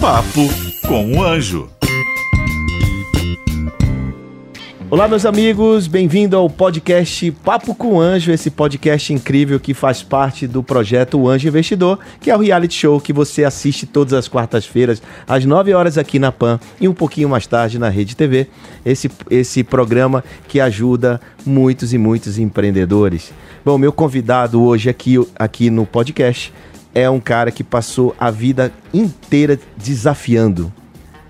Papo com o Anjo. Olá, meus amigos, bem-vindo ao podcast Papo com o Anjo, esse podcast incrível que faz parte do projeto O Anjo Investidor, que é o reality show que você assiste todas as quartas-feiras, às 9 horas aqui na PAN e um pouquinho mais tarde na Rede TV. Esse, esse programa que ajuda muitos e muitos empreendedores. Bom, meu convidado hoje aqui, aqui no podcast é um cara que passou a vida inteira desafiando,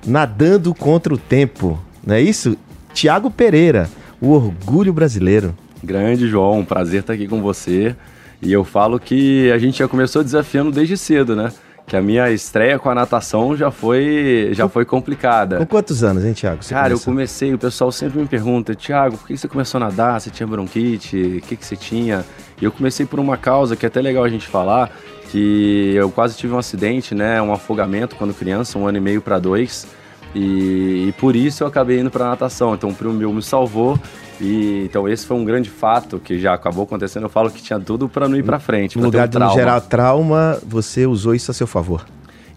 nadando contra o tempo, não é isso? Tiago Pereira, o orgulho brasileiro. Grande, João, um prazer estar aqui com você. E eu falo que a gente já começou desafiando desde cedo, né? Que a minha estreia com a natação já foi, já foi complicada. Com quantos anos, hein, Tiago? Cara, começou? eu comecei, o pessoal sempre me pergunta, Tiago, por que você começou a nadar? Você tinha bronquite? O que, que você tinha? E eu comecei por uma causa que é até legal a gente falar, que eu quase tive um acidente, né? Um afogamento quando criança, um ano e meio para dois. E, e, por isso eu acabei indo para natação. Então o primo meu me salvou e então esse foi um grande fato que já acabou acontecendo. Eu falo que tinha tudo para não ir para frente. No lugar um de não gerar trauma, você usou isso a seu favor.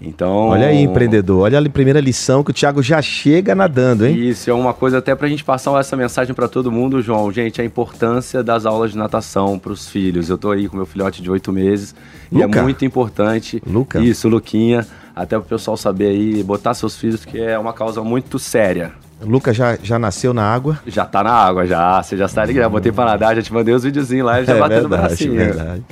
Então, olha aí, empreendedor, olha a primeira lição que o Thiago já chega nadando, hein? Isso é uma coisa até para a gente passar essa mensagem para todo mundo, João. Gente, a importância das aulas de natação para os filhos. Eu estou aí com meu filhote de oito meses Luca. e é muito importante. Luca. Isso, Luquinha até o pessoal saber aí, botar seus filhos, que é uma causa muito séria. O Lucas já, já nasceu na água? Já tá na água, já. Você já está ligado. Botei para nadar, já te mandei os videozinhos lá, já é bateu verdade, bracinho. É verdade.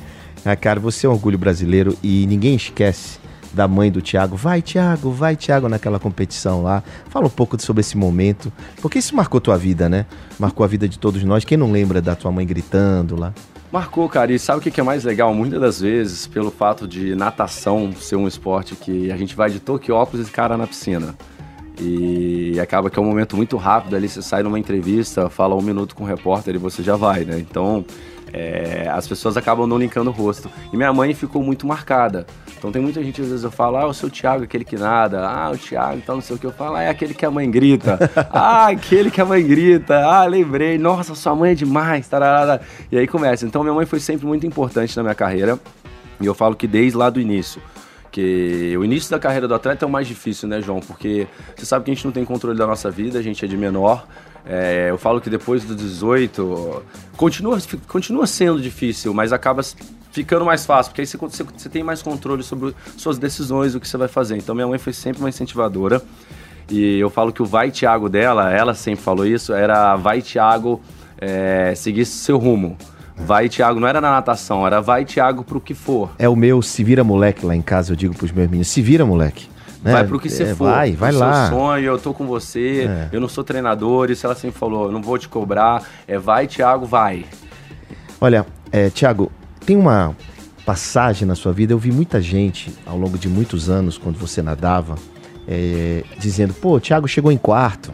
Ah, cara, você é um orgulho brasileiro e ninguém esquece da mãe do Thiago. Vai, Thiago, vai, Thiago, naquela competição lá. Fala um pouco sobre esse momento, porque isso marcou tua vida, né? Marcou a vida de todos nós. Quem não lembra da tua mãe gritando lá? Marcou, cara. E sabe o que é mais legal? Muitas das vezes, pelo fato de natação ser um esporte que a gente vai de Toquiópolis e cara na piscina. E acaba que é um momento muito rápido ali, você sai numa entrevista, fala um minuto com o repórter e você já vai, né? Então, é, as pessoas acabam não linkando o rosto. E minha mãe ficou muito marcada. Então tem muita gente, às vezes eu falo, ah, o seu Thiago, aquele que nada. Ah, o Thiago, então não sei o que. Eu falo, ah, é aquele que a mãe grita. ah, aquele que a mãe grita. Ah, lembrei. Nossa, sua mãe é demais. Tararara. E aí começa. Então minha mãe foi sempre muito importante na minha carreira. E eu falo que desde lá do início que o início da carreira do atleta é o mais difícil, né, João? Porque você sabe que a gente não tem controle da nossa vida, a gente é de menor. É, eu falo que depois dos 18 continua, continua sendo difícil, mas acaba ficando mais fácil, porque aí você, você, você tem mais controle sobre suas decisões, o que você vai fazer. Então minha mãe foi sempre uma incentivadora. E eu falo que o vai Tiago dela, ela sempre falou isso, era vai Tiago é, seguir seu rumo. Vai, Thiago, não era na natação, era vai, Thiago, pro que for. É o meu se vira moleque lá em casa, eu digo pros meus meninos, se vira moleque. Né? Vai pro que você é, for. Vai, vai lá. Seu sonho, eu tô com você, é. eu não sou treinador, isso ela sempre falou, eu não vou te cobrar. É vai, Thiago, vai. Olha, é, Thiago, tem uma passagem na sua vida, eu vi muita gente ao longo de muitos anos, quando você nadava, é, dizendo, pô, Thiago chegou em quarto.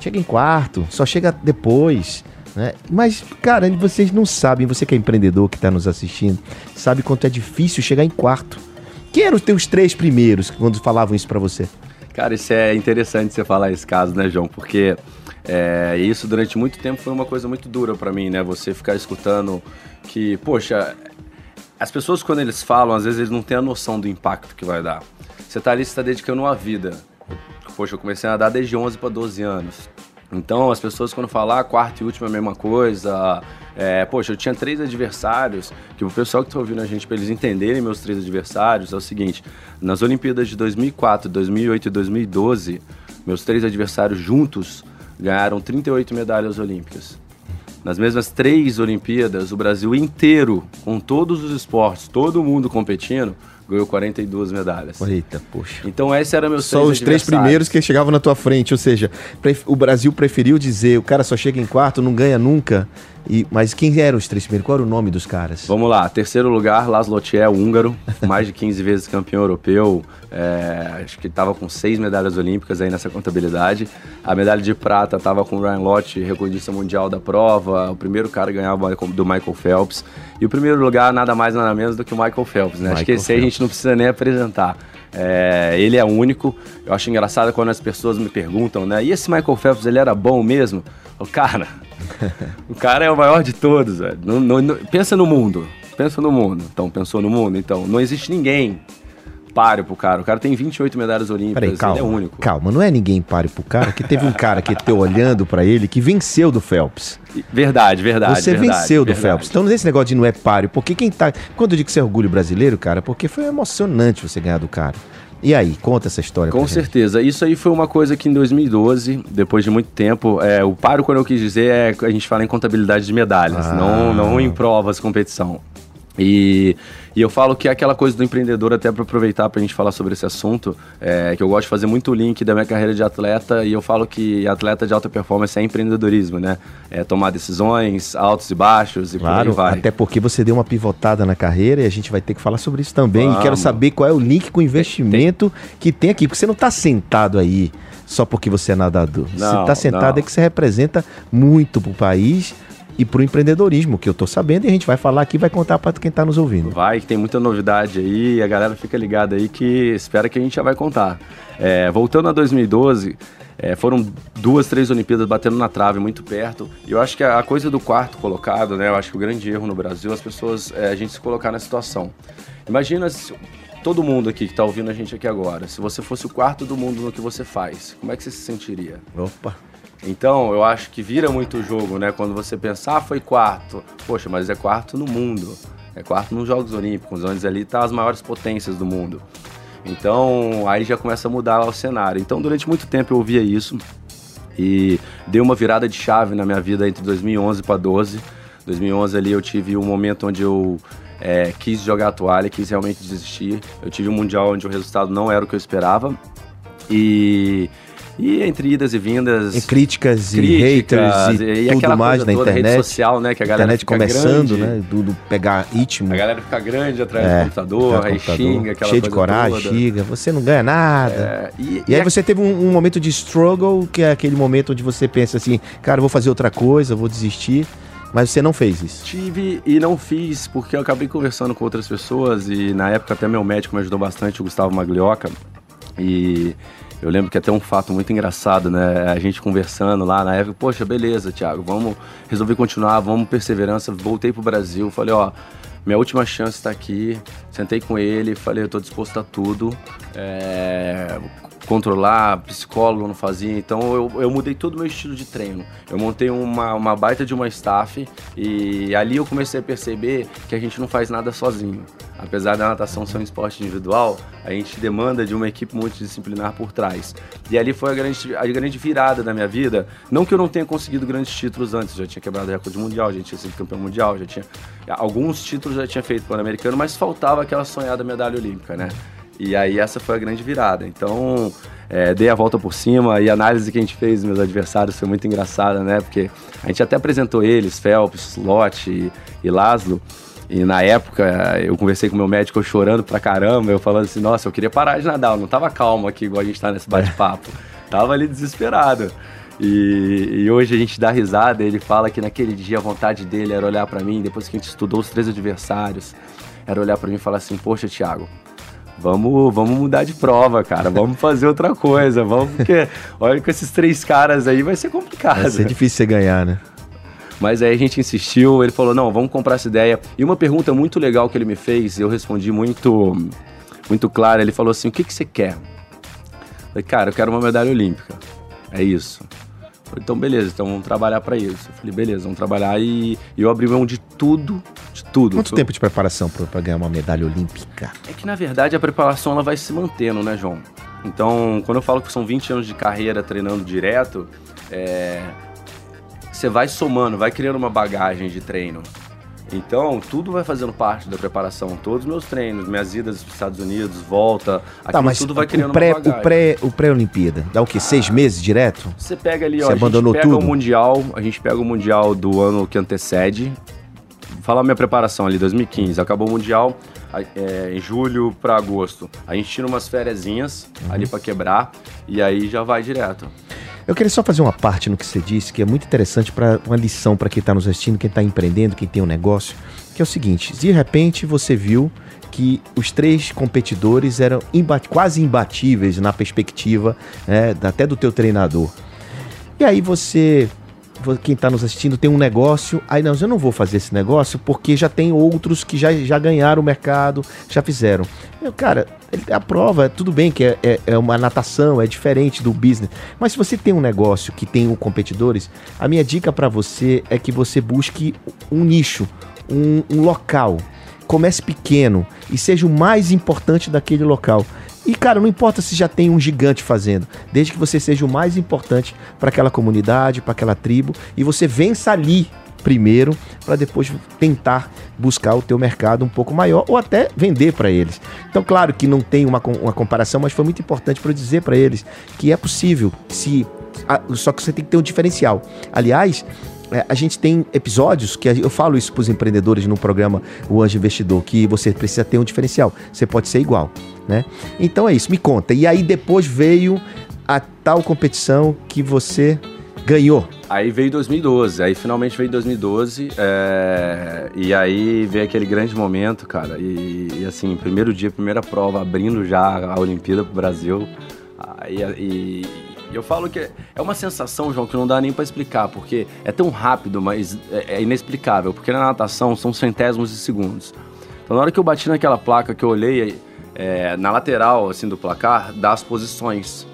Chega em quarto, só chega depois. Né? Mas, cara, vocês não sabem, você que é empreendedor que está nos assistindo, sabe quanto é difícil chegar em quarto. Quem eram os teus três primeiros quando falavam isso para você? Cara, isso é interessante você falar esse caso, né, João? Porque é, isso durante muito tempo foi uma coisa muito dura para mim, né? Você ficar escutando que, poxa, as pessoas quando eles falam, às vezes eles não têm a noção do impacto que vai dar. Você tá ali, você tá dedicando uma vida. Poxa, eu comecei a nadar desde 11 para 12 anos. Então, as pessoas quando falar quarto e último é a mesma coisa, é, poxa, eu tinha três adversários, que o pessoal que está ouvindo a gente, para eles entenderem meus três adversários, é o seguinte, nas Olimpíadas de 2004, 2008 e 2012, meus três adversários juntos ganharam 38 medalhas olímpicas. Nas mesmas três Olimpíadas, o Brasil inteiro, com todos os esportes, todo mundo competindo, ganhou 42 medalhas. Eita, poxa. Então esse era meu Só os três primeiros que chegavam na tua frente, ou seja, o Brasil preferiu dizer, o cara só chega em quarto, não ganha nunca. E, mas quem eram os três primeiros? Qual era o nome dos caras? Vamos lá. Terceiro lugar, Laszlo Thiel, húngaro, mais de 15 vezes campeão europeu. É, acho que estava com seis medalhas olímpicas aí nessa contabilidade. A medalha de prata estava com o Ryan Lott, recordista mundial da prova. O primeiro cara ganhava do Michael Phelps. E o primeiro lugar, nada mais nada menos do que o Michael Phelps, né? Michael acho que esse aí a gente não precisa nem apresentar. É, ele é único. Eu acho engraçado quando as pessoas me perguntam, né? E esse Michael Phelps, ele era bom mesmo? O cara, o cara é o maior de todos, velho. Não, não, não, pensa no mundo. Pensa no mundo. Então, pensou no mundo? Então, não existe ninguém páreo pro cara. O cara tem 28 medalhas olímpicas, Peraí, calma. ele é único. Calma, não é ninguém páreo pro cara, que teve um cara que teu olhando pra ele que venceu do Phelps. Verdade, verdade. Você verdade, venceu do verdade. Phelps. Então, nesse negócio de não é páreo, porque quem tá. Quando eu digo que você é orgulho brasileiro, cara, porque foi emocionante você ganhar do cara. E aí, conta essa história Com pra gente. certeza. Isso aí foi uma coisa que em 2012, depois de muito tempo, é, o paro, quando eu quis dizer, é a gente fala em contabilidade de medalhas, Ah. não, não em provas, competição. E, e eu falo que é aquela coisa do empreendedor, até para aproveitar para a gente falar sobre esse assunto, é, que eu gosto de fazer muito link da minha carreira de atleta e eu falo que atleta de alta performance é empreendedorismo, né? É tomar decisões, altos e baixos e Claro, por aí vai. até porque você deu uma pivotada na carreira e a gente vai ter que falar sobre isso também. E Vamos. quero saber qual é o link com o investimento que tem aqui, porque você não está sentado aí só porque você é nadador. você Não, está sentado não. é que você representa muito para o país e para o empreendedorismo, que eu estou sabendo, e a gente vai falar aqui vai contar para quem está nos ouvindo. Vai, que tem muita novidade aí, a galera fica ligada aí que espera que a gente já vai contar. É, voltando a 2012, é, foram duas, três Olimpíadas batendo na trave muito perto. E eu acho que a a coisa do quarto colocado, né? Eu acho que o grande erro no Brasil, as pessoas, é, a gente se colocar na situação. Imagina se todo mundo aqui que está ouvindo a gente aqui agora, se você fosse o quarto do mundo no que você faz, como é que você se sentiria? Opa! Então, eu acho que vira muito o jogo, né? Quando você pensa, ah, foi quarto. Poxa, mas é quarto no mundo. É quarto nos Jogos Olímpicos, onde ali tá as maiores potências do mundo. Então, aí já começa a mudar o cenário. Então, durante muito tempo eu ouvia isso e deu uma virada de chave na minha vida entre 2011 para 12. 2011 ali eu tive um momento onde eu é, quis jogar a toalha, quis realmente desistir. Eu tive um mundial onde o resultado não era o que eu esperava. E, e entre idas e vindas. E críticas, e Críticas, haters e, tudo aquela mais na internet. rede social, né? Que a galera internet começando, grande, né? Tudo pegar ritmo. A galera fica grande atrás É, do computador, do aí computador, xinga, aquela cheio de coragem, toda. xinga, você não ganha nada. É, e, E aí a- você teve um, um momento de struggle, que é aquele momento onde você pensa assim, cara, vou fazer outra coisa, vou desistir, mas você não fez isso. Tive e não fiz, porque eu acabei conversando com outras pessoas e na época até meu médico me ajudou bastante, o Gustavo Maglioca. E eu lembro que até um fato muito engraçado, né? A gente conversando lá na época, poxa, beleza, Thiago, vamos resolver continuar, vamos perseverança. Voltei pro Brasil, falei, ó, minha última chance está aqui. Sentei com ele, falei, eu tô disposto a tudo. É, controlar, psicólogo não fazia, então eu, eu mudei todo o meu estilo de treino. Eu montei uma, uma baita de uma staff e ali eu comecei a perceber que a gente não faz nada sozinho. Apesar da natação ser um esporte individual, a gente demanda de uma equipe multidisciplinar por trás. E ali foi a grande, a grande virada da minha vida. Não que eu não tenha conseguido grandes títulos antes, já tinha quebrado recorde mundial, já tinha sido campeão mundial, já tinha. Alguns títulos já tinha feito pan-americano, mas faltava aquela sonhada medalha olímpica, né? E aí essa foi a grande virada. Então, é, dei a volta por cima e a análise que a gente fez meus adversários foi muito engraçada, né? Porque a gente até apresentou eles, Phelps, Lott e, e Laszlo. E na época eu conversei com meu médico eu chorando pra caramba, eu falando assim, nossa, eu queria parar de nadar, eu não tava calmo aqui igual a gente tá nesse bate-papo. tava ali desesperado. E, e hoje a gente dá risada, ele fala que naquele dia a vontade dele era olhar pra mim, depois que a gente estudou os três adversários, era olhar pra mim e falar assim, poxa, Thiago, Vamos, vamos mudar de prova, cara. Vamos fazer outra coisa. Vamos, porque olha com esses três caras aí vai ser complicado. Vai ser difícil você ganhar, né? Mas aí a gente insistiu, ele falou: não, vamos comprar essa ideia. E uma pergunta muito legal que ele me fez, eu respondi muito, muito claro. Ele falou assim: o que, que você quer? Eu falei, cara, eu quero uma medalha olímpica. É isso. Eu falei, então, beleza, então vamos trabalhar para isso. Eu falei, beleza, vamos trabalhar. E, e eu abri mão de tudo, de tudo. Quanto tempo de preparação pra ganhar uma medalha olímpica? É que na verdade a preparação ela vai se mantendo, né, João? Então, quando eu falo que são 20 anos de carreira treinando direto, é, você vai somando, vai criando uma bagagem de treino. Então, tudo vai fazendo parte da preparação. Todos os meus treinos, minhas idas para os Estados Unidos, volta, aquilo Tá, mas tudo vai o criando pré, uma bagagem. o pré, o pré-Olimpíada, dá o quê? Seis meses direto? Você pega ali, ó, Você a gente pega tudo? o Mundial, a gente pega o Mundial do ano que antecede. Vou falar minha preparação ali, 2015. Acabou o Mundial é, em julho para agosto. A gente tira umas fériasinhas Uhum. ali para quebrar e aí já vai direto. Eu queria só fazer uma parte no que você disse, que é muito interessante para uma lição para quem está nos assistindo, quem está empreendendo, quem tem um negócio, que é o seguinte: de repente você viu que os três competidores eram imba- quase imbatíveis na perspectiva né, até do teu treinador. E aí você, vo- quem está nos assistindo, tem um negócio, aí não, eu não vou fazer esse negócio porque já tem outros que já, já ganharam o mercado, já fizeram. Eu, cara, Ele tem a prova, tudo bem que é, é, é uma natação, é diferente do business. Mas se você tem um negócio que tem competidores, a minha dica para você é que você busque um nicho, um, um local. Comece pequeno e seja o mais importante daquele local. E, cara, não importa se já tem um gigante fazendo, desde que você seja o mais importante para aquela comunidade, para aquela tribo, e você vença ali primeiro para depois tentar buscar o teu mercado um pouco maior ou até vender para eles. Então, claro que não tem uma, uma comparação, mas foi muito importante para dizer para eles que é possível, se só que você tem que ter um diferencial. Aliás, é, a gente tem episódios que eu falo isso para os empreendedores no programa O Anjo Investidor, que você precisa ter um diferencial. Você pode ser igual, né? Então é isso, me conta. E aí depois veio a tal competição que você ganhou. Aí veio 2012, aí finalmente veio 2012, é... e aí veio aquele grande momento, cara, e, e, assim, primeiro dia, primeira prova, abrindo já a Olimpíada pro Brasil, aí, e, eu falo que é uma sensação, João, que não dá nem para explicar, porque é tão rápido, mas é, é inexplicável, porque na natação são centésimos de segundos. Então na hora que eu bati naquela placa que eu olhei, é, na lateral, assim, do placar, dá as posições.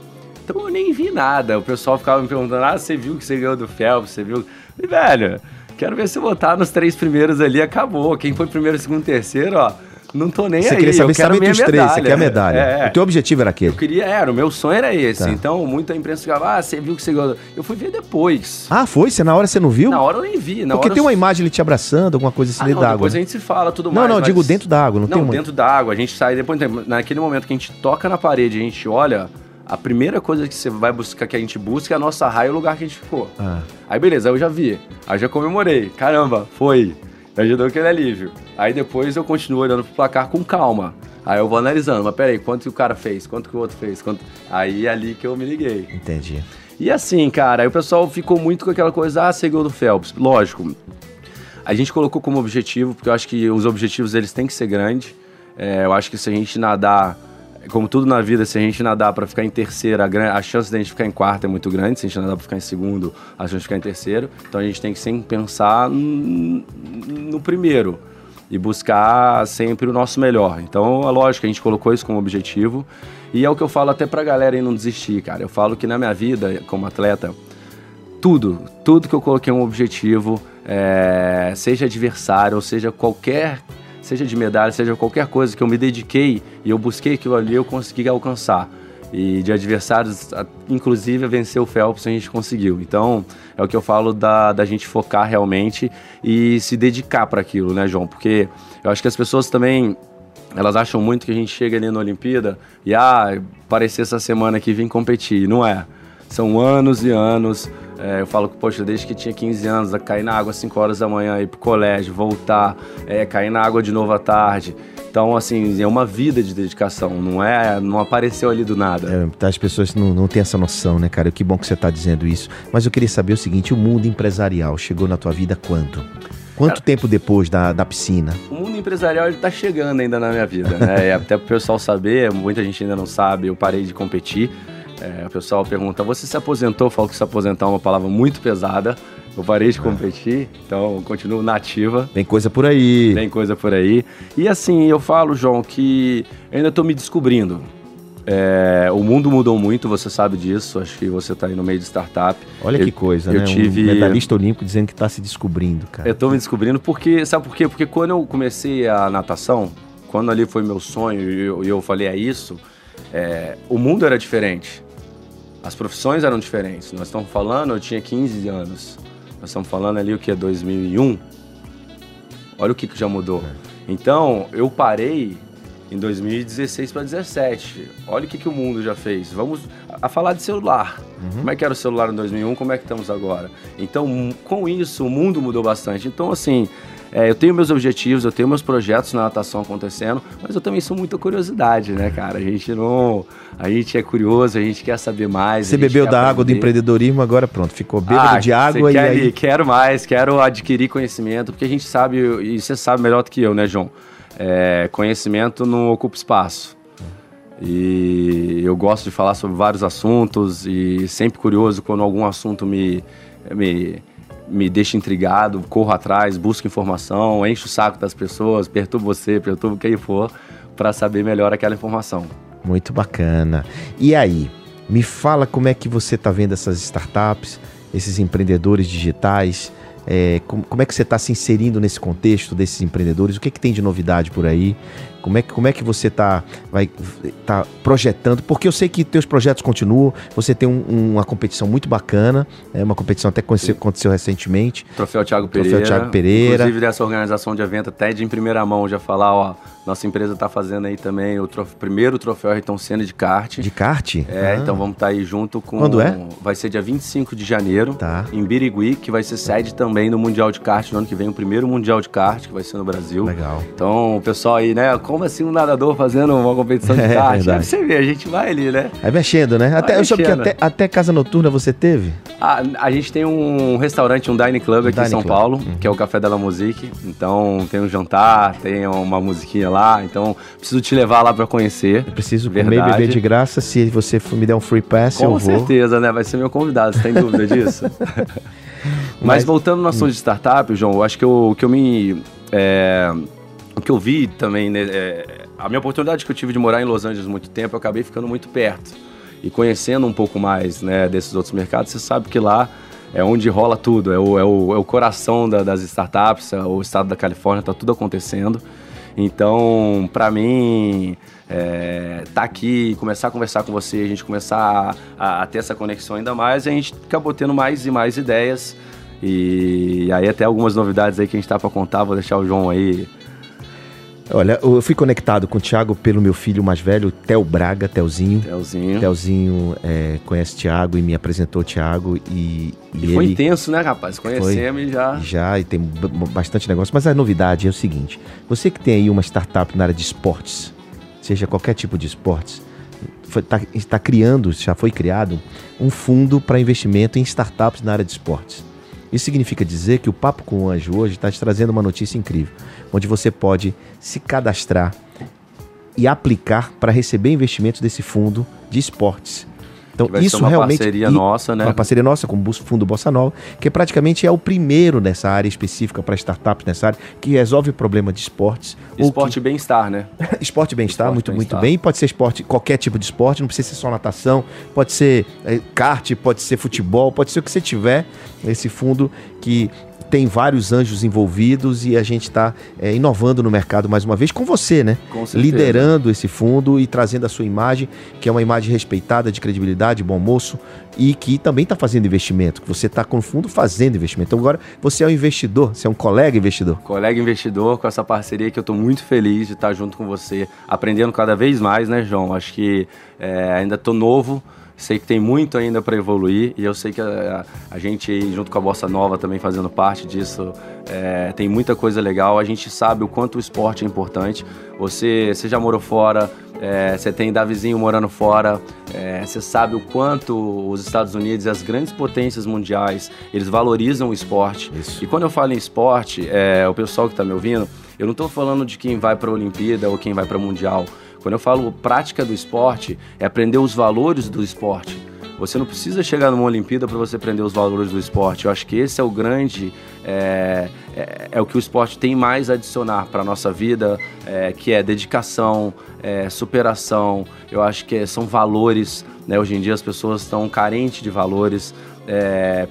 Então eu nem vi nada. O pessoal ficava me perguntando: ah, você viu que você ganhou do Phelps? Você viu? E, velho, quero ver se botar nos três primeiros ali, acabou. Quem foi primeiro, segundo, terceiro, ó. Não tô nem você aí. Você queria saber se era três, você quer a medalha. É, o teu objetivo era aquele. Eu queria, era, o meu sonho era esse. Tá. Então, muita imprensa ficava, ah, você viu que você ganhou. Eu fui ver depois. Ah, foi? Você na hora você não viu? Na hora eu nem vi. Porque tem uma imagem ele te abraçando, alguma coisa assim ah, dentro d'água. Depois a gente se fala tudo não, mais. Não, não, digo dentro d'água. Não, não tem uma... dentro d'água. A gente sai depois, naquele momento que a gente toca na parede, a gente olha a primeira coisa que você vai buscar, que a gente busca é a nossa raia, o lugar que a gente ficou. Ah. Aí beleza, aí eu já vi. Aí já comemorei. Caramba, foi. Me ajudou aquele alívio. Aí depois eu continuo olhando pro placar com calma. Aí eu vou analisando, mas peraí, quanto que o cara fez? Quanto que o outro fez? Quanto... Aí é ali que eu me liguei. Entendi. E assim, cara, aí o pessoal ficou muito com aquela coisa, ah, seguiu do Phelps. Lógico, a gente colocou como objetivo, porque eu acho que os objetivos eles têm que ser grandes. É, eu acho que se a gente nadar como tudo na vida, se a gente nadar para ficar em terceiro, a, a chance de a gente ficar em quarto é muito grande. Se a gente nadar para ficar em segundo, a chance de ficar em terceiro. Então a gente tem que sempre pensar no primeiro e buscar sempre o nosso melhor. Então, é lógico a gente colocou isso como objetivo. E é o que eu falo até pra galera aí não desistir, cara. Eu falo que na minha vida, como atleta, tudo, tudo que eu coloquei um objetivo, é, seja adversário, ou seja qualquer seja de medalha, seja qualquer coisa que eu me dediquei e eu busquei aquilo ali, eu consegui alcançar. E de adversários, inclusive vencer o Phelps, a gente conseguiu. Então, é o que eu falo da, da gente focar realmente e se dedicar para aquilo, né, João? Porque eu acho que as pessoas também elas acham muito que a gente chega ali na Olimpíada e, ah, aparecer essa semana aqui e vim competir. Não é. São anos e anos é, eu falo que, poxa, desde que tinha 15 anos, a cair na água às 5 horas da manhã, ir pro colégio, voltar, é, cair na água de novo à tarde. Então, assim, é uma vida de dedicação, não é, não apareceu ali do nada. É, tá, as pessoas não, não têm essa noção, né, cara? Que bom que você está dizendo isso. Mas eu queria saber o seguinte: o mundo empresarial chegou na tua vida quando? Quanto cara, tempo depois da, da piscina? O mundo empresarial ele tá chegando ainda na minha vida, né? até pro pessoal saber, muita gente ainda não sabe, eu parei de competir. É, o pessoal pergunta: você se aposentou? Eu falo que se aposentar é uma palavra muito pesada. Eu parei de competir, então continuo nativa. Tem coisa por aí. Tem coisa por aí. E assim, eu falo, João, que ainda estou me descobrindo. É, o mundo mudou muito, você sabe disso. Acho que você está aí no meio de startup. Olha eu, que coisa, eu né? Tive... Um medalhista olímpico dizendo que está se descobrindo, cara. Eu estou me descobrindo porque, sabe por quê? Porque quando eu comecei a natação, quando ali foi meu sonho e eu, eu, falei é isso, é, o mundo era diferente. As profissões eram diferentes. Nós estamos falando, eu tinha 15 anos. Nós estamos falando ali o que é 2001. Olha o que, que já mudou. É. Então, eu parei em 2016 para 2017. Olha o que, que o mundo já fez. Vamos a falar de celular. Uhum. Como é que era o celular em 2001, como é que estamos agora? Então, com isso, o mundo mudou bastante. Então, assim, é, eu tenho meus objetivos, eu tenho meus projetos na natação acontecendo, mas eu também sou muita curiosidade, né, cara? A gente não. A gente é curioso, a gente quer saber mais. Você bebeu da água do empreendedorismo, agora pronto, ficou bêbado ah, de água e aí... Quero mais, quero adquirir conhecimento, porque a gente sabe, e você sabe melhor do que eu, né, João? É, conhecimento não ocupa espaço. E eu gosto de falar sobre vários assuntos e sempre curioso quando algum assunto me, me me deixa intrigado, corro atrás, busco informação, encho o saco das pessoas, perturbo você, perturbo quem for, para saber melhor aquela informação. Muito bacana. E aí, me fala como é que você está vendo essas startups, esses empreendedores digitais, é, como, como, é que você está se inserindo nesse contexto desses empreendedores? O que, é que tem de novidade por aí? Como é que, como é que você está tá projetando? Porque eu sei que teus projetos continuam, você tem um, uma competição muito bacana, é uma competição até que aconteceu, aconteceu recentemente. Troféu Thiago Pereira. Troféu Thiago Pereira. Inclusive dessa organização de evento, até de em primeira mão já falar, ó, nossa empresa está fazendo aí também o trof... primeiro troféu Ayrton Senna de kart. De kart? É, ah. então vamos estar tá aí junto com. Quando é? Vai ser dia 25 de janeiro, tá. em Birigui, que vai ser sede também do Mundial de Kart no ano que vem, o primeiro Mundial de Kart que vai ser no Brasil. Legal. Então, o pessoal aí, né? Como assim um nadador fazendo uma competição de é, kart? É, você vê, a gente vai ali, né? Vai mexendo, né? Até, eu soube que até, até casa noturna você teve? A, a gente tem um restaurante, um dining club aqui em São Club. Paulo, uhum. que é o Café da La Musique. Então, tem um jantar, tem uma musiquinha lá. Então, Preciso te levar lá para conhecer. Eu preciso Verdade. comer e beber de graça. Se você me der um free pass, Com eu vou. Com certeza, né? Vai ser meu convidado, você tem dúvida disso? Mas, Mas, voltando no assunto de startup, João, eu acho que eu, que eu me. É, o que eu vi também, né, é, a minha oportunidade que eu tive de morar em Los Angeles muito tempo, eu acabei ficando muito perto. E conhecendo um pouco mais né, desses outros mercados, você sabe que lá é onde rola tudo, é o, é o, é o coração da, das startups, é o estado da Califórnia, está tudo acontecendo. Então, para mim, é, tá aqui, começar a conversar com você, a gente começar a, a, ter essa conexão ainda mais, a gente acabou tendo mais e mais ideias. E aí até algumas novidades aí que a gente tá para contar, vou deixar o João aí Olha, eu fui conectado com o Thiago pelo meu filho mais velho, Theo Braga, Telzinho. Telzinho. Telzinho é, conhece Thiago e me apresentou o Thiago e, e, e foi ele... intenso, né, rapaz? Conhecemos e já... Já, e tem bastante negócio. Mas a novidade é o seguinte, você que tem aí uma startup na área de esportes, seja qualquer tipo de esportes, está tá criando, já foi criado, um fundo para investimento em startups na área de esportes. Isso significa dizer que o Papo com o Anjo hoje está te trazendo uma notícia incrível, onde você pode se cadastrar e aplicar para receber investimentos desse fundo de esportes. Então, isso uma realmente. parceria nossa, né? Uma parceria nossa com o Fundo Bossa Nova, que praticamente é o primeiro nessa área específica para startups nessa área, que resolve o problema de esportes. Esporte que... e bem-estar, né? esporte e bem-estar, muito, bem muito bem. Pode ser esporte, qualquer tipo de esporte, não precisa ser só natação, pode ser é, kart, pode ser futebol, pode ser o que você tiver. Esse fundo que tem vários anjos envolvidos e a gente está é, inovando no mercado mais uma vez com você, né? Com Liderando esse fundo e trazendo a sua imagem, que é uma imagem respeitada, de credibilidade, bom moço, e que também está fazendo investimento, que você está com o fundo fazendo investimento. Então agora você é um investidor, você é um colega investidor. Colega investidor com essa parceria que eu estou muito feliz de estar junto com você, aprendendo cada vez mais, né, João? Acho que é, ainda estou novo, Sei que tem muito ainda para evoluir e eu sei que a, a, gente, junto com a Bossa Nova, também fazendo parte disso, é, tem muita coisa legal. A gente sabe o quanto o esporte é importante. Você, você já morou fora, é, você tem Davizinho morando fora, é, você sabe o quanto os Estados Unidos e as grandes potências mundiais, eles valorizam o esporte. Isso. E quando eu falo em esporte, é, o pessoal que está me ouvindo, eu não estou falando de quem vai para a Olimpíada ou quem vai para o Mundial. Quando eu falo prática do esporte, é aprender os valores do esporte. Você não precisa chegar numa Olimpíada para você aprender os valores do esporte. Eu acho que esse é o grande. É, é, é o que o esporte tem mais a adicionar para a nossa vida, é, que é dedicação, superação. Eu acho que são valores. Né? Hoje em dia as pessoas estão carentes de valores,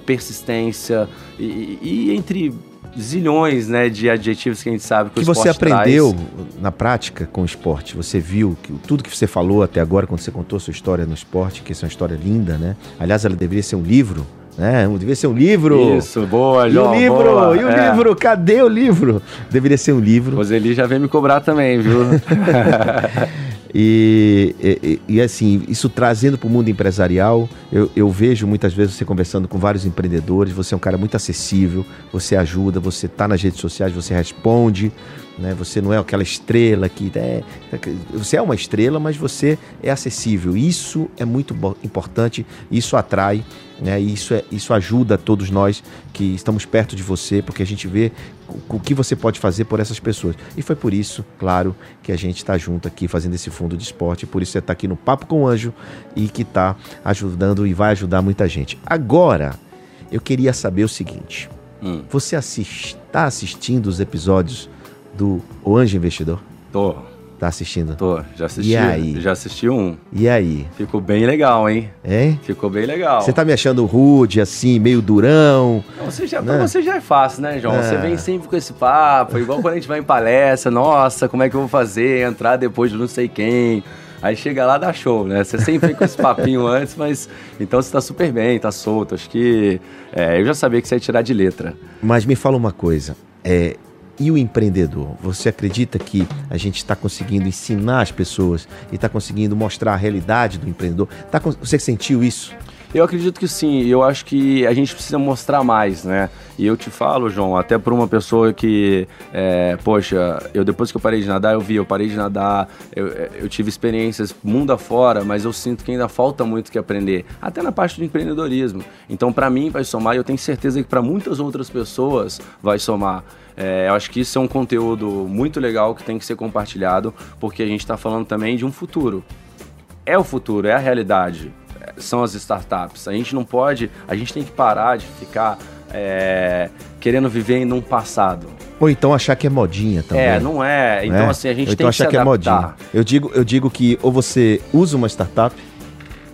persistência e, e entre zilhões né, de adjetivos que a gente sabe que, que você aprendeu traz. na prática com o esporte. Você viu que tudo que você falou até agora, quando você contou a sua história no esporte, que essa é uma história linda, né? Aliás, ela deveria ser um livro. Né? Deveria ser um livro. Isso, boa, João. E o livro, boa. e o é. livro, cadê o livro? Deveria ser um livro. Roseli já vem me cobrar também, viu? E, e, e, assim, isso trazendo para o mundo empresarial, eu, eu, vejo muitas vezes você conversando com vários empreendedores, você é um cara muito acessível, você ajuda, você está nas redes sociais, você responde, né? Você não é aquela estrela que é, você é uma estrela, mas você é acessível. Isso é muito importante, isso atrai, né? Isso é, isso ajuda todos nós que estamos perto de você, porque a gente vê o, que você pode fazer por essas pessoas. E foi por isso, claro, que a gente está junto aqui fazendo esse fundo de esporte. Por isso você está aqui no Papo com o Anjo e que está ajudando e vai ajudar muita gente. Agora, eu queria saber o seguinte: hum. você está assist, assistindo os episódios do O Anjo Investidor? Tô. Tá assistindo? Tô, já assisti. E aí? Já assisti um. E aí? Ficou bem legal, hein? Hein? Ficou bem legal. Você tá me achando rude, assim, meio durão? Não, você já, Né? Você já é fácil, né, João? Você É. vem sempre com esse papo, igual quando a gente vai em palestra, nossa, como é que eu vou fazer? Entrar depois de não sei quem. Aí chega lá, dá show, né? Você sempre vem com esse papinho antes, mas. Então você tá super bem, tá solto. Acho que. é, eu já sabia que você ia tirar de letra. Mas me fala uma coisa, é, e o empreendedor? Você acredita que a gente está conseguindo ensinar as pessoas e está conseguindo mostrar a realidade do empreendedor? Tá você sentiu isso? Eu acredito que sim, eu acho que a gente precisa mostrar mais, né? E eu te falo, João, até por uma pessoa que, é, poxa, eu depois que eu parei de nadar, eu vi, eu parei de nadar, eu, eu tive experiências mundo afora, mas eu sinto que ainda falta muito que aprender, até na parte do empreendedorismo. Então, para mim, vai somar e eu tenho certeza que para muitas outras pessoas vai somar. É, eu acho que isso é um conteúdo muito legal que tem que ser compartilhado, porque a gente está falando também de um futuro é o futuro, é a realidade, é, são as startups. A gente não pode, a gente tem que parar de ficar é, querendo viver em um passado. Ou então achar que é modinha também. É, não é. Então, né? assim, a gente Ou tem então que se que é adaptar. modinha. Eu digo, eu digo que ou você usa uma startup,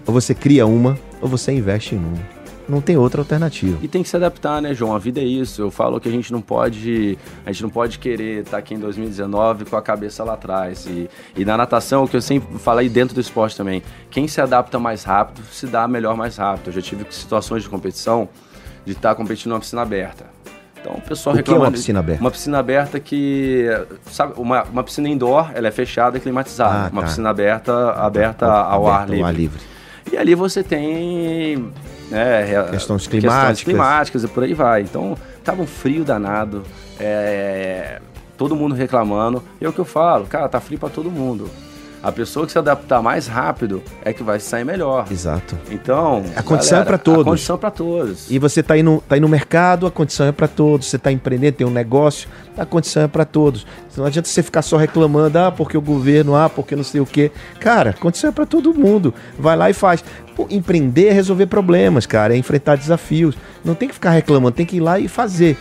ou você cria uma, ou você investe em uma. Não tem outra alternativa. E tem que se adaptar, né, João? A vida é isso. Eu falo que a gente não pode, a gente não pode querer estar aqui em 2019 com a cabeça lá atrás. E, e na natação, o que eu sempre falei dentro do esporte também, quem se adapta mais rápido se dá melhor mais rápido. Eu já tive situações de competição de estar competindo numa piscina aberta. Então, o pessoal O que é reclama uma piscina aberta? Uma piscina aberta que, sabe, uma, uma piscina indoor, ela é fechada e climatizada. Ah, uma tá. piscina aberta, aberta ao ar Aberta, livre. Ao ar livre. E ali você tem né, rea- Questões questões climáticas. climáticas e por aí vai. Então, tava um frio danado, é, todo mundo reclamando. E é o que eu falo, cara, tá frio pra todo mundo. A pessoa que se adaptar mais rápido é que vai sair melhor. Exato. Então, A condição é pra A todos. condição é pra todos. E você está aí, no, tá aí no mercado, a condição é para todos. Você está empreendendo, tem um negócio, a condição é para todos. Não adianta você ficar só reclamando, ah, porque o governo, ah, porque não sei o quê. Cara, a condição é para todo mundo. Vai lá e faz. Pô, empreender é resolver problemas, cara, é enfrentar desafios. Não tem que ficar reclamando, tem que ir lá e fazer.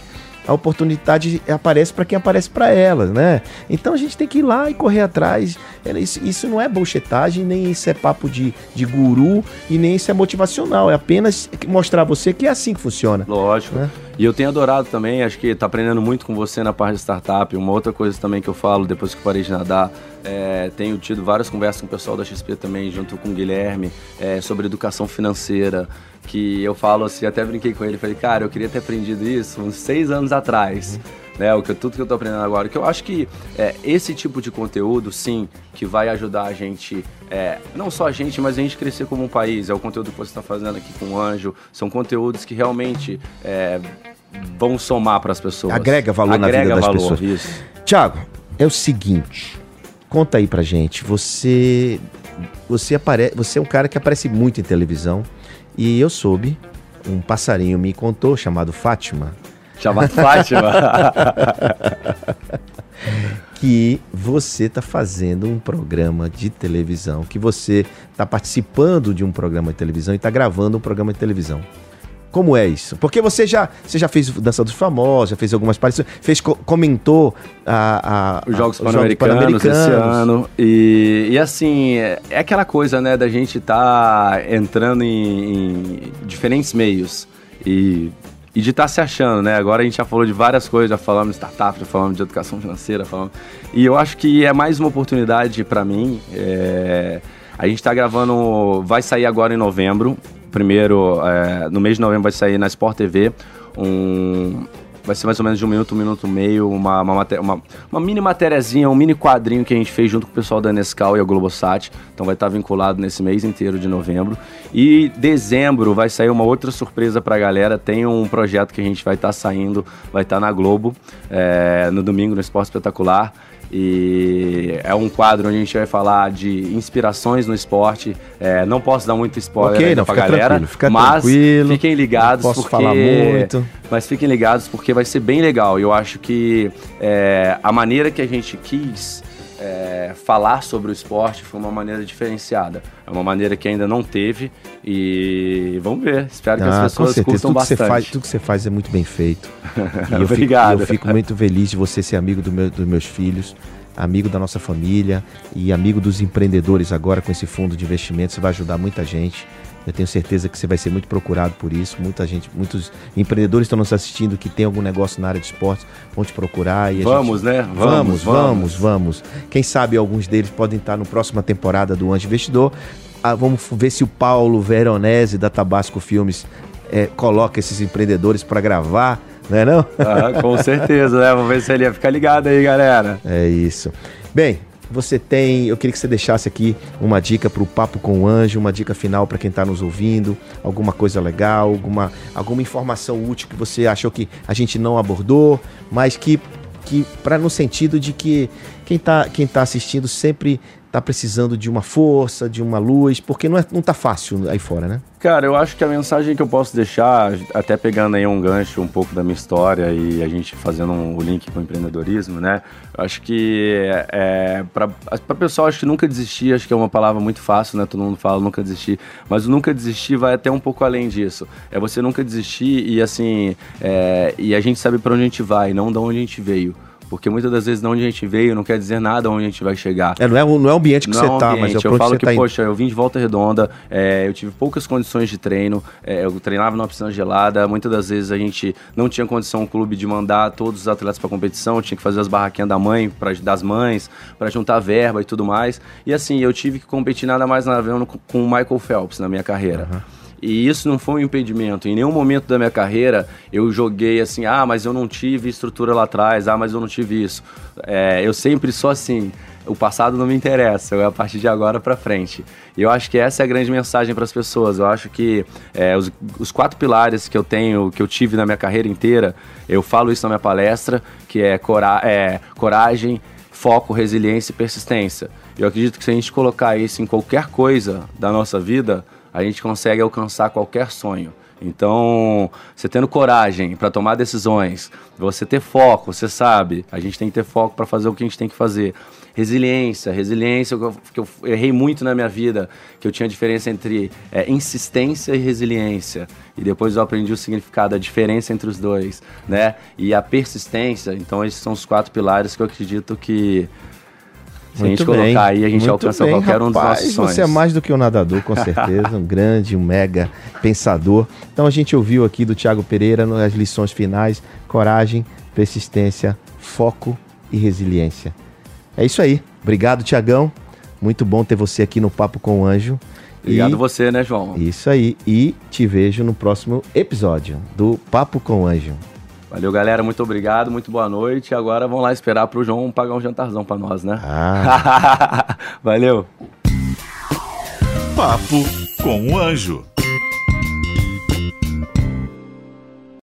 A oportunidade aparece para quem aparece para elas, né? Então a gente tem que ir lá e correr atrás. Isso, isso não é bolchetagem, nem isso é papo de, de guru e nem isso é motivacional. É apenas mostrar a você que é assim que funciona. Lógico. Né? E eu tenho adorado também, acho que tá aprendendo muito com você na parte de startup. Uma outra coisa também que eu falo depois que parei de nadar, é, tenho tido várias conversas com o pessoal da XP também, junto com o Guilherme, é, sobre educação financeira. Que eu falo assim, até brinquei com ele, falei, cara, eu queria ter aprendido isso uns seis anos atrás. Né, o que, tudo que eu tô aprendendo agora. Que eu acho que é, esse tipo de conteúdo, sim, que vai ajudar a gente, é, não só a gente, mas a gente crescer como um país. É o conteúdo que você está fazendo aqui com o Anjo. São conteúdos que realmente é, vão somar para as pessoas. Agrega valor na vida das valor, pessoas. Isso. Tiago, é o seguinte. Conta aí pra gente. Você. Você, apare, você é um cara que aparece muito em televisão. E eu soube, um passarinho me contou, chamado Fátima, Chamado Fátima. que você tá fazendo um programa de televisão, que você tá participando de um programa de televisão e tá gravando um programa de televisão. Como é isso? Porque você já, você já fez Dança dos Famosos, já fez algumas participações, fez, co- comentou a, a- Os Jogos Pan-Americanos esse ano. E, e assim, é, é aquela coisa, né, da gente estar entrando em, em diferentes meios. E, e de estar se achando, né? Agora a gente já falou de várias coisas, já falamos de startup, já falamos de educação financeira, falamos... E eu acho que é mais uma oportunidade para mim. é, A gente está gravando, vai sair agora em novembro. Primeiro, é, no mês de novembro vai sair na Sport TV um, vai ser mais ou menos de um minuto, um minuto e meio, uma, uma, uma, uma mini matériazinha, um mini quadrinho que a gente fez junto com o pessoal da Nescau e a Globosat. Então vai estar vinculado nesse mês inteiro de novembro. E dezembro vai sair uma outra surpresa pra galera. Tem um projeto que a gente vai estar saindo, vai estar na Globo, é, no domingo no Esporte Espetacular. E é um quadro onde a gente vai falar de inspirações no esporte. É, não posso dar muito spoiler Ok, ainda não, pra galera, tranquilo, fica mas tranquilo. fiquem ligados posso porque falar muito. mas fiquem ligados porque vai ser bem legal. Eu acho que é, a maneira que a gente quis é, falar sobre o esporte foi uma maneira diferenciada. É uma maneira que ainda não teve e vamos ver. Espero que Ah, as pessoas com certeza. curtam Tudo que, você bastante. faz, tudo que você faz é muito bem feito. Eu Obrigado. Fico, eu fico muito feliz de você ser amigo do meu- dos meus filhos. amigo da nossa família e amigo dos empreendedores agora com esse fundo de investimento. Você vai ajudar muita gente. Eu tenho certeza que você vai ser muito procurado por isso. Muita gente, muitos empreendedores estão nos assistindo que tem algum negócio na área de esportes, vão te procurar. E vamos, gente... né? Vamos, vamos, vamos, vamos. Quem sabe alguns deles podem estar na próxima temporada do Anjo Investidor. Ah, vamos ver se o Paulo Veronese da Tabasco Filmes é, coloca esses empreendedores para gravar, não é não? Ah, com certeza, né? Vamos ver se ele ia ficar ligado aí, galera. É isso. Bem, você tem, eu queria que você deixasse aqui uma dica para o Papo com o Anjo, uma dica final para quem está nos ouvindo, alguma coisa legal, alguma, alguma informação útil que você achou que a gente não abordou, mas que, que para no sentido de que quem está quem tá assistindo sempre tá precisando de uma força, de uma luz, porque não, é, não tá fácil aí fora, né? Cara, eu acho que a mensagem que eu posso deixar, até pegando aí um gancho um pouco da minha história e a gente fazendo um, link com o empreendedorismo, né? Eu acho que é, para o pessoal, acho que nunca desistir, acho que é uma palavra muito fácil, né? Todo mundo fala nunca desistir, mas o nunca desistir vai até um pouco além disso. É você nunca desistir e assim, é, e a gente sabe para onde a gente vai, não de onde a gente veio. Porque muitas das vezes, de onde a gente veio, não quer dizer nada onde a gente vai chegar. É, não, é, não é o ambiente que não você é tá, mas é Eu falo que, tá poxa, eu vim de volta redonda, é, eu tive poucas condições de treino, é, eu treinava numa piscina gelada, muitas das vezes a gente não tinha condição, o clube, de mandar todos os atletas para competição, tinha que fazer as barraquinhas da mãe, pra, das mães, para juntar verba e tudo mais. E assim, eu tive que competir nada mais nada menos com o Michael Phelps na minha carreira. Uhum. E isso não foi um impedimento. Em nenhum momento da minha carreira eu joguei assim, ah, mas eu não tive estrutura lá atrás, ah, mas eu não tive isso. É, eu sempre sou assim. O passado não me interessa, é a partir de agora para frente. E eu acho que essa é a grande mensagem para as pessoas. Eu acho que é, os, os, quatro pilares que eu tenho, que eu tive na minha carreira inteira, eu falo isso na minha palestra, que é, cora é coragem, foco, resiliência e persistência. Eu acredito que se a gente colocar isso em qualquer coisa da nossa vida, a gente consegue alcançar qualquer sonho. Então, você tendo coragem para tomar decisões, você ter foco, você sabe, a gente tem que ter foco para fazer o que a gente tem que fazer. Resiliência, resiliência, que eu, errei muito na minha vida, que eu tinha diferença entre é, insistência e resiliência. E depois eu aprendi o significado, a diferença entre os dois, né? E a persistência, então esses são os quatro pilares que eu acredito que se muito a gente bem, colocar aí, a gente alcança bem, qualquer rapaz, um dos nossos sonhos. Você é mais do que um nadador, com certeza. um grande, um mega pensador. Então a gente ouviu aqui do Thiago Pereira as lições finais: coragem, persistência, foco e resiliência. É isso aí. Obrigado, Tiagão. Muito bom ter você aqui no Papo com o Anjo. Obrigado e... você, né, João? Isso aí. E te vejo no próximo episódio do Papo com o Anjo. Valeu, galera. Muito obrigado, muito boa noite. Agora vamos lá esperar pro João pagar um jantarzão para nós, né? Ah. Valeu. Papo com o Anjo.